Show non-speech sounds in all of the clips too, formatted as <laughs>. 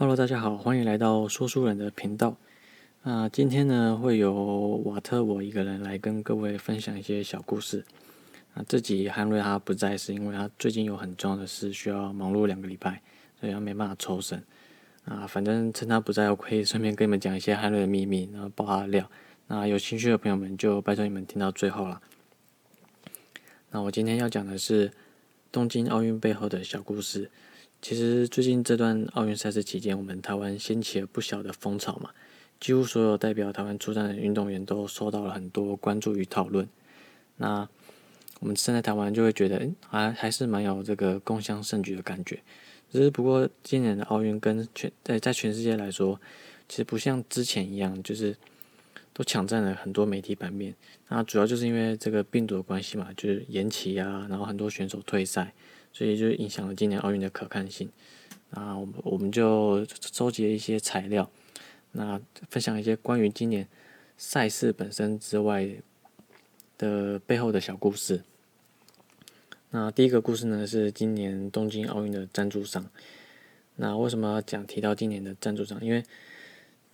Hello，大家好，欢迎来到说书人的频道。那今天呢，会由瓦特我一个人来跟各位分享一些小故事。啊，这集汉瑞他不在，是因为他最近有很重要的事需要忙碌两个礼拜，所以他没办法抽身。啊，反正趁他不在，我可以顺便跟你们讲一些汉瑞的秘密，然后爆他的料。那有兴趣的朋友们就拜托你们听到最后了。那我今天要讲的是东京奥运背后的小故事。其实最近这段奥运赛事期间，我们台湾掀起了不小的风潮嘛，几乎所有代表台湾出战的运动员都受到了很多关注与讨论。那我们身在台湾就会觉得，哎还还是蛮有这个共襄盛举的感觉。只是不过今年的奥运跟全在在全世界来说，其实不像之前一样，就是都抢占了很多媒体版面。那主要就是因为这个病毒的关系嘛，就是延期啊，然后很多选手退赛。所以就影响了今年奥运的可看性。那我们我们就收集了一些材料，那分享一些关于今年赛事本身之外的背后的小故事。那第一个故事呢是今年东京奥运的赞助商。那为什么要讲提到今年的赞助商？因为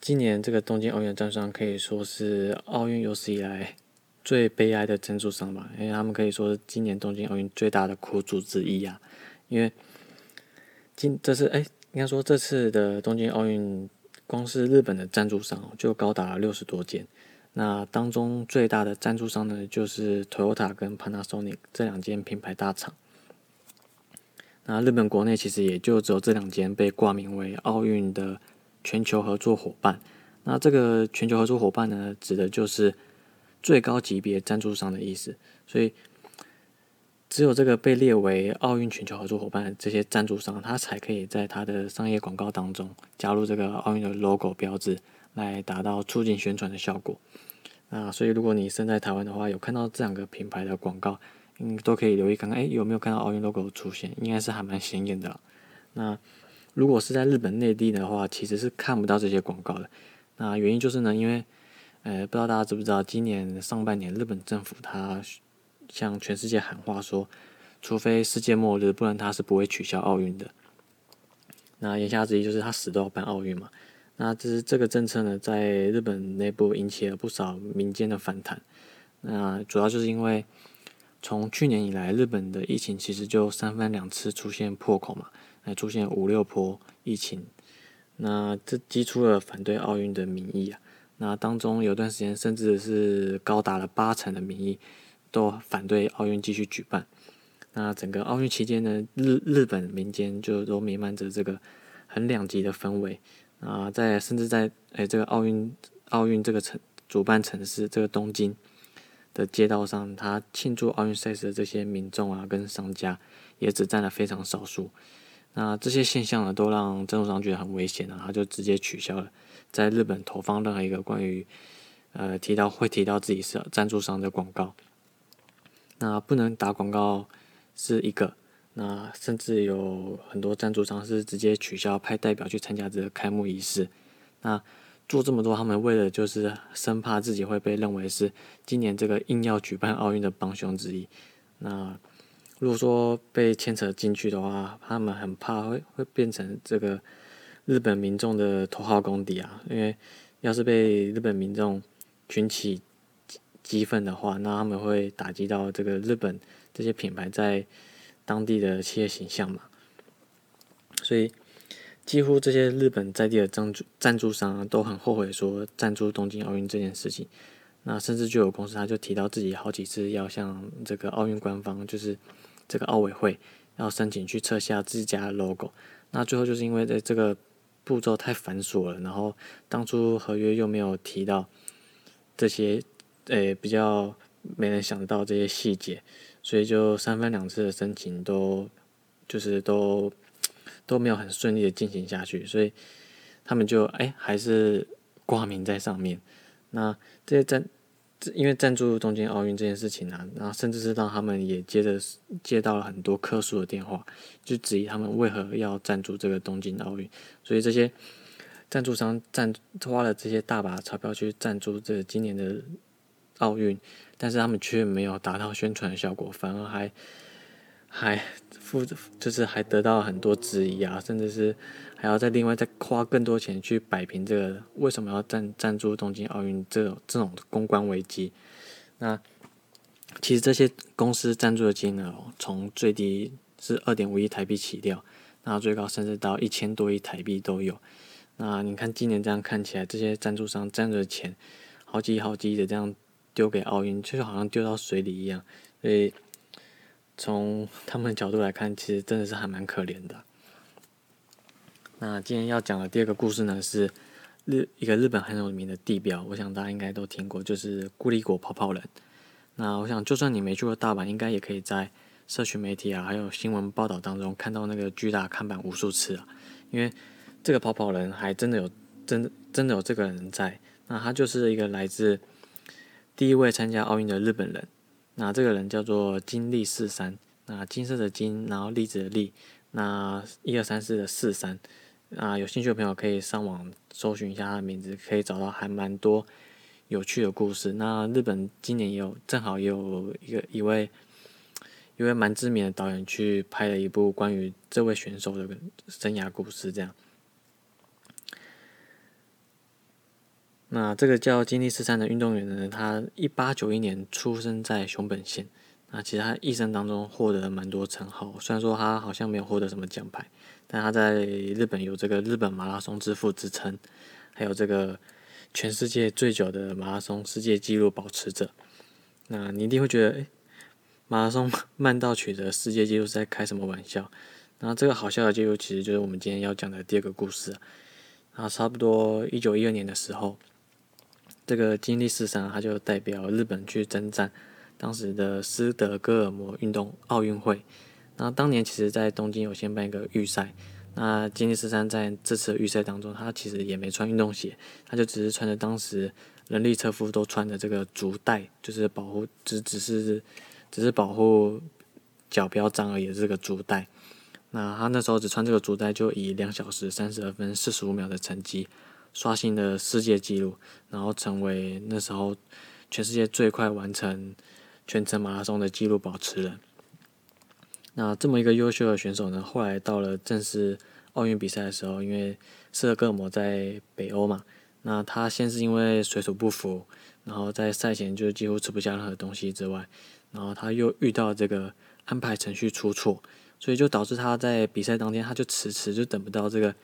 今年这个东京奥运的赞助商可以说是奥运有史以来。最悲哀的赞助商吧，因为他们可以说是今年东京奥运最大的苦主之一啊。因为今这次哎，应该说这次的东京奥运，光是日本的赞助商就高达六十多间。那当中最大的赞助商呢，就是 Toyota 跟 Panasonic 这两间品牌大厂。那日本国内其实也就只有这两间被挂名为奥运的全球合作伙伴。那这个全球合作伙伴呢，指的就是。最高级别赞助商的意思，所以只有这个被列为奥运全球合作伙伴的这些赞助商，他才可以在他的商业广告当中加入这个奥运的 logo 标志，来达到促进宣传的效果。那所以如果你身在台湾的话，有看到这两个品牌的广告，嗯，都可以留意看看，哎，有没有看到奥运 logo 出现？应该是还蛮显眼的。那如果是在日本内地的话，其实是看不到这些广告的。那原因就是呢，因为呃，不知道大家知不知道，今年上半年日本政府他向全世界喊话说，除非世界末日，不然他是不会取消奥运的。那言下之意就是他死都要办奥运嘛。那这是这个政策呢，在日本内部引起了不少民间的反弹。那主要就是因为从去年以来，日本的疫情其实就三番两次出现破口嘛，还出现五六波疫情。那这激出了反对奥运的民意啊。那当中有段时间，甚至是高达了八成的民意都反对奥运继续举办。那整个奥运期间呢，日日本民间就都弥漫着这个很两极的氛围啊，在甚至在诶这个奥运奥运这个城主办城市这个东京的街道上，他庆祝奥运赛事的这些民众啊跟商家也只占了非常少数。那这些现象呢，都让赞助商觉得很危险啊，他就直接取消了。在日本投放任何一个关于呃提到会提到自己是赞助商的广告，那不能打广告是一个，那甚至有很多赞助商是直接取消派代表去参加这个开幕仪式，那做这么多，他们为了就是生怕自己会被认为是今年这个硬要举办奥运的帮凶之一，那如果说被牵扯进去的话，他们很怕会会变成这个。日本民众的头号公敌啊，因为要是被日本民众群起激愤的话，那他们会打击到这个日本这些品牌在当地的企业形象嘛。所以，几乎这些日本在地的赞助赞助商都很后悔说赞助东京奥运这件事情。那甚至就有公司他就提到自己好几次要向这个奥运官方，就是这个奥委会要申请去撤下自家 logo。那最后就是因为在这个。步骤太繁琐了，然后当初合约又没有提到这些，诶，比较没人想到这些细节，所以就三番两次的申请都就是都都没有很顺利的进行下去，所以他们就诶还是挂名在上面。那这些真。因为赞助东京奥运这件事情啊，然后甚至是让他们也接着接到了很多客诉的电话，就质疑他们为何要赞助这个东京奥运。所以这些赞助商赞花了这些大把钞票去赞助这今年的奥运，但是他们却没有达到宣传的效果，反而还还负就是还得到很多质疑啊，甚至是还要再另外再花更多钱去摆平这个为什么要赞赞助东京奥运这种这种公关危机。那其实这些公司赞助的金额从最低是二点五亿台币起掉，那最高甚至到一千多亿台币都有。那你看今年这样看起来，这些赞助商赞助的钱好几好几亿的这样丢给奥运，就好像丢到水里一样。所以从他们的角度来看，其实真的是还蛮可怜的。那今天要讲的第二个故事呢，是日一个日本很有名的地标，我想大家应该都听过，就是孤立果泡泡人。那我想，就算你没去过大阪，应该也可以在社群媒体啊，还有新闻报道当中看到那个巨大看板无数次啊。因为这个跑跑人还真的有真的真的有这个人在，那他就是一个来自第一位参加奥运的日本人。那这个人叫做金立四三，那金色的金，然后粒子的粒，那一二三四的四三。啊，有兴趣的朋友可以上网搜寻一下他的名字，可以找到还蛮多。有趣的故事。那日本今年也有，正好也有一个一位一位蛮知名的导演去拍了一部关于这位选手的生涯故事。这样，那这个叫金立四三的运动员呢，他一八九一年出生在熊本县。那其实他一生当中获得了蛮多称号，虽然说他好像没有获得什么奖牌，但他在日本有这个日本马拉松之父之称，还有这个。全世界最久的马拉松世界纪录保持者，那你一定会觉得，诶，马拉松 <laughs> 慢到取得世界纪录是在开什么玩笑？那这个好笑的记录其实就是我们今天要讲的第二个故事。那，差不多一九一二年的时候，这个金立四三他就代表日本去征战当时的斯德哥尔摩运动奥运会。那当年其实在东京有先办一个预赛。那金立十三在这次预赛当中，他其实也没穿运动鞋，他就只是穿着当时人力车夫都穿的这个足带，就是保护只只是只是保护脚不要脏而已这个足带。那他那时候只穿这个足带，就以两小时三十二分四十五秒的成绩刷新了世界纪录，然后成为那时候全世界最快完成全程马拉松的纪录保持人。那这么一个优秀的选手呢，后来到了正式奥运比赛的时候，因为斯德哥尔摩在北欧嘛，那他先是因为水土不服，然后在赛前就几乎吃不下任何东西之外，然后他又遇到这个安排程序出错，所以就导致他在比赛当天他就迟迟就等不到这个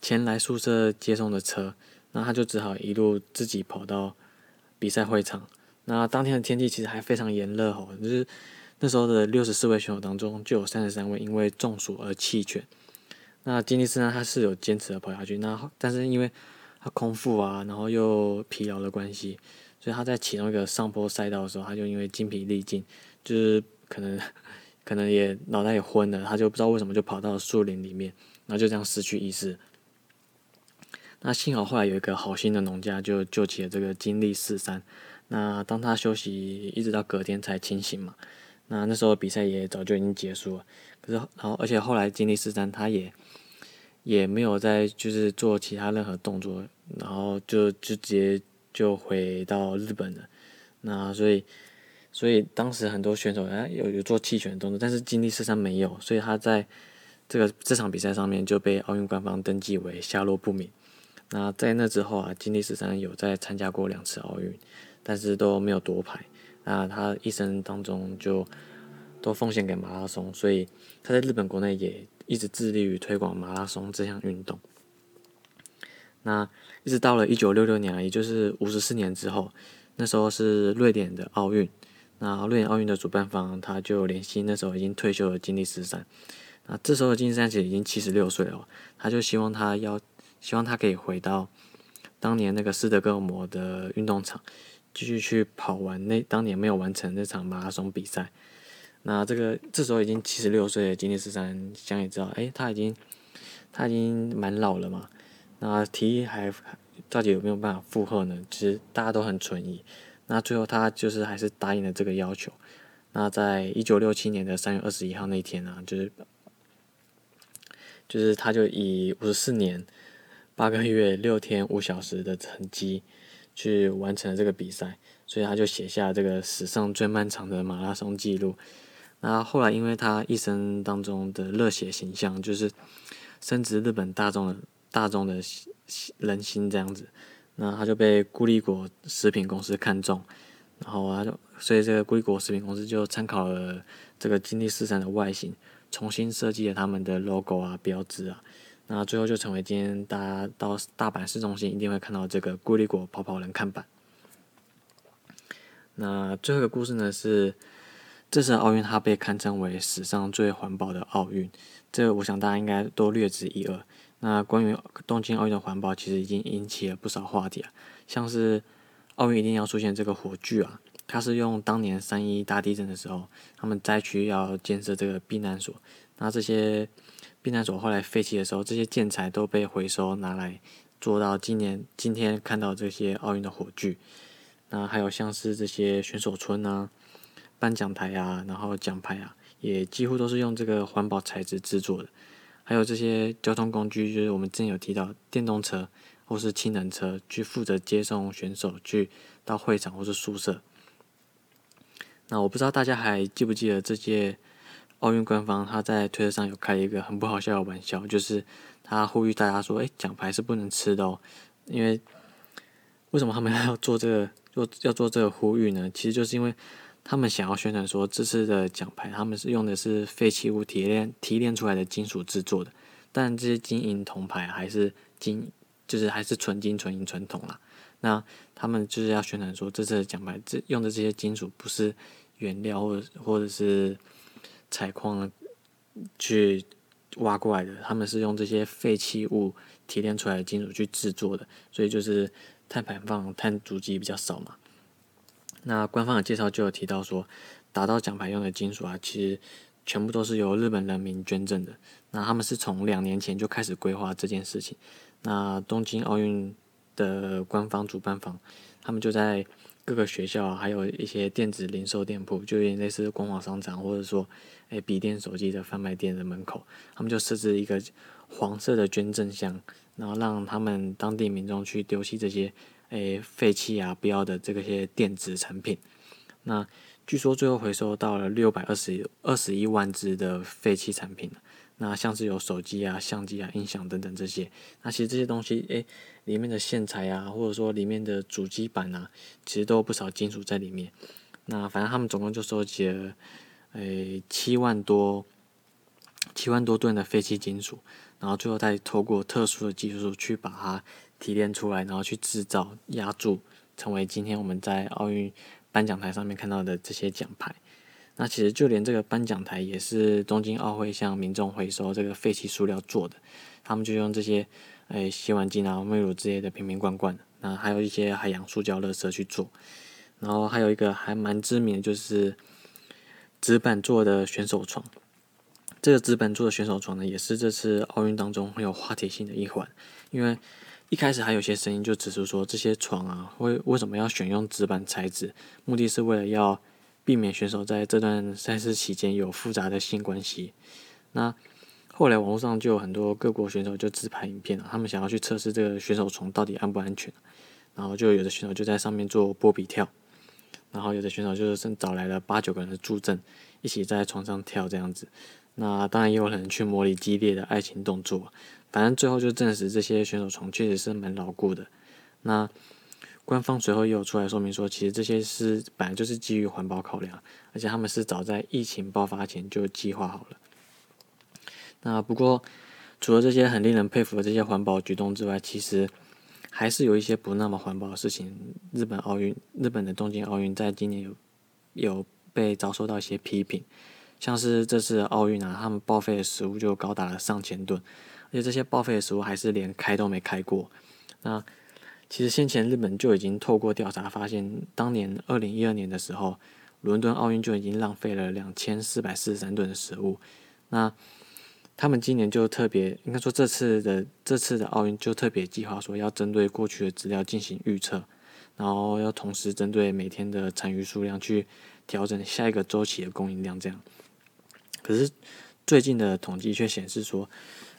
前来宿舍接送的车，那他就只好一路自己跑到比赛会场。那当天的天气其实还非常炎热哦，就是。那时候的六十四位选手当中，就有三十三位因为中暑而弃权。那金尼斯呢，他是有坚持的跑下去。那但是因为他空腹啊，然后又疲劳的关系，所以他在启动一个上坡赛道的时候，他就因为精疲力尽，就是可能可能也脑袋也昏了，他就不知道为什么就跑到树林里面，然后就这样失去意识。那幸好后来有一个好心的农家就救起了这个金立四三。那当他休息一直到隔天才清醒嘛。那那时候比赛也早就已经结束了，可是然后而且后来经历四三，他也也没有再就是做其他任何动作，然后就就直接就回到日本了。那所以所以当时很多选手哎有有做弃权动作，但是经历四三没有，所以他在这个这场比赛上面就被奥运官方登记为下落不明。那在那之后啊，经历四三有在参加过两次奥运，但是都没有夺牌。那他一生当中就都奉献给马拉松，所以他在日本国内也一直致力于推广马拉松这项运动。那一直到了一九六六年，也就是五十四年之后，那时候是瑞典的奥运。那瑞典奥运的主办方他就联系那时候已经退休的金立十三。那这时候的金立三其实已经七十六岁了，他就希望他要希望他可以回到当年那个斯德哥尔摩的运动场。继续去跑完那当年没有完成那场马拉松比赛，那这个这时候已经七十六岁的金立十三，想也知道，哎，他已经他已经蛮老了嘛，那提议还到底有没有办法负荷呢？其实大家都很存疑。那最后他就是还是答应了这个要求。那在一九六七年的三月二十一号那天呢，就是就是他就以五十四年八个月六天五小时的成绩。去完成了这个比赛，所以他就写下这个史上最漫长的马拉松记录。那后来，因为他一生当中的热血形象，就是深植日本大众的大众的人心这样子。那他就被固力果食品公司看中，然后他就所以这个固力果食品公司就参考了这个金立四三的外形，重新设计了他们的 logo 啊标志啊，那最后就成为今天大家到大阪市中心一定会看到这个固力果跑跑人看板。那最后一个故事呢是，这次奥运它被堪称为史上最环保的奥运，这我想大家应该都略知一二。那关于东京奥运的环保，其实已经引起了不少话题啊，像是奥运一定要出现这个火炬啊，它是用当年三一大地震的时候，他们灾区要建设这个避难所，那这些避难所后来废弃的时候，这些建材都被回收拿来做到今年今天看到这些奥运的火炬。那还有像是这些选手村啊、颁奖台啊，然后奖牌啊，也几乎都是用这个环保材质制作的。还有这些交通工具，就是我们之前有提到电动车或是氢能车，去负责接送选手去到会场或是宿舍。那我不知道大家还记不记得这些奥运官方他在推特上有开一个很不好笑的玩笑，就是他呼吁大家说：“哎，奖牌是不能吃的哦。”因为为什么他们 <laughs> 要做这个做要做这个呼吁呢？其实就是因为。他们想要宣传说，这次的奖牌他们是用的是废弃物提炼提炼出来的金属制作的，但这些金银铜牌还是金，就是还是纯金、纯银、纯铜啦。那他们就是要宣传说，这次的奖牌这用的这些金属不是原料或者或者是采矿去挖过来的，他们是用这些废弃物提炼出来的金属去制作的，所以就是碳排放、碳足迹比较少嘛。那官方的介绍就有提到说，打到奖牌用的金属啊，其实全部都是由日本人民捐赠的。那他们是从两年前就开始规划这件事情。那东京奥运的官方主办方，他们就在各个学校，啊还有一些电子零售店铺，就有点类似光华商场，或者说诶笔电、手机的贩卖店的门口，他们就设置一个黄色的捐赠箱，然后让他们当地民众去丢弃这些。诶，废弃啊，不要的这个些电子产品，那据说最后回收到了六百二十二十一万只的废弃产品那像是有手机啊、相机啊、音响等等这些，那其实这些东西，诶，里面的线材啊，或者说里面的主机板啊，其实都有不少金属在里面。那反正他们总共就收集了，诶，七万多七万多吨的废弃金属，然后最后再透过特殊的技术去把它。提炼出来，然后去制造、压铸，成为今天我们在奥运颁奖台上面看到的这些奖牌。那其实就连这个颁奖台也是东京奥会向民众回收这个废弃塑料做的。他们就用这些诶洗碗巾啊、沐浴乳之类的瓶瓶罐罐，那还有一些海洋塑胶垃圾去做。然后还有一个还蛮知名的就是纸板做的选手床。这个纸板做的选手床呢，也是这次奥运当中很有话题性的一环，因为。一开始还有些声音就指出说，这些床啊，为为什么要选用纸板材质？目的是为了要避免选手在这段赛事期间有复杂的性关系。那后来网络上就有很多各国选手就自拍影片了，他们想要去测试这个选手床到底安不安全。然后就有的选手就在上面做波比跳，然后有的选手就是找来了八九个人的助阵，一起在床上跳这样子。那当然也有人去模拟激烈的爱情动作。反正最后就证实这些选手床确实是蛮牢固的。那官方随后也有出来说明说，其实这些是本来就是基于环保考量，而且他们是早在疫情爆发前就计划好了。那不过除了这些很令人佩服的这些环保举动之外，其实还是有一些不那么环保的事情。日本奥运，日本的东京奥运在今年有有被遭受到一些批评，像是这次奥运啊，他们报废的食物就高达了上千吨。而且这些报废的食物还是连开都没开过。那其实先前日本就已经透过调查发现，当年二零一二年的时候，伦敦奥运就已经浪费了两千四百四十三吨的食物。那他们今年就特别，应该说这次的这次的奥运就特别计划说要针对过去的资料进行预测，然后要同时针对每天的残余数量去调整下一个周期的供应量。这样，可是最近的统计却显示说。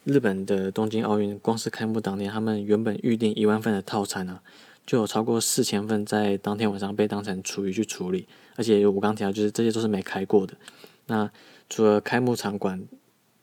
日本的东京奥运，光是开幕当天，他们原本预定一万份的套餐啊，就有超过四千份在当天晚上被当成厨余去处理。而且我刚提到，就是这些都是没开过的。那除了开幕场馆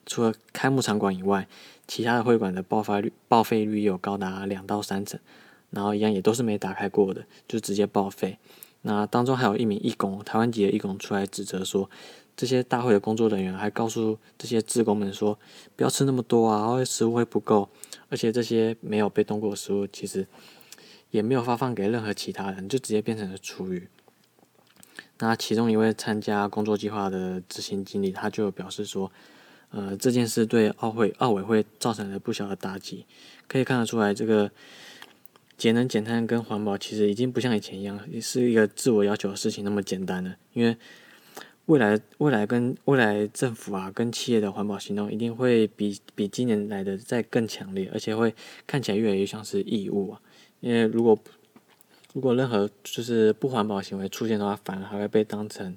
除了开幕场馆以外，其他的会馆的报发率报废率有高达两到三成，然后一样也都是没打开过的，就直接报废。那当中还有一名义工，台湾籍的义工出来指责说，这些大会的工作人员还告诉这些职工们说，不要吃那么多啊，会食物会不够，而且这些没有被动过的食物，其实也没有发放给任何其他人，就直接变成了厨余。那其中一位参加工作计划的执行经理，他就表示说，呃，这件事对奥会奥委会造成了不小的打击，可以看得出来这个。节能减碳跟环保其实已经不像以前一样，是一个自我要求的事情那么简单了。因为未来未来跟未来政府啊跟企业的环保行动一定会比比今年来的再更强烈，而且会看起来越来越像是义务啊。因为如果如果任何就是不环保行为出现的话，反而还会被当成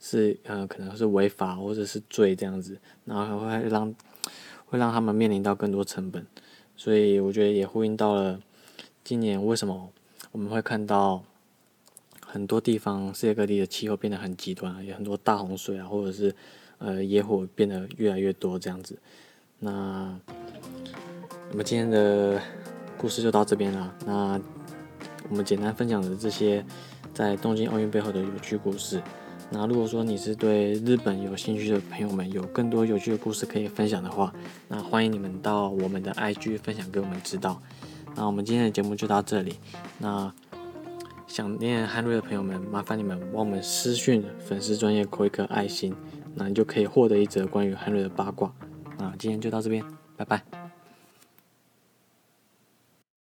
是呃可能是违法或者是罪这样子，然后还会让会让他们面临到更多成本。所以我觉得也呼应到了。今年为什么我们会看到很多地方世界各地的气候变得很极端，有很多大洪水啊，或者是呃野火变得越来越多这样子？那我们今天的故事就到这边了。那我们简单分享的这些在东京奥运背后的有趣故事。那如果说你是对日本有兴趣的朋友们，有更多有趣的故事可以分享的话，那欢迎你们到我们的 IG 分享给我们知道。那我们今天的节目就到这里。那想念汉瑞的朋友们，麻烦你们帮我们私讯粉丝专业扣一颗爱心，那你就可以获得一则关于汉瑞的八卦。那今天就到这边，拜拜。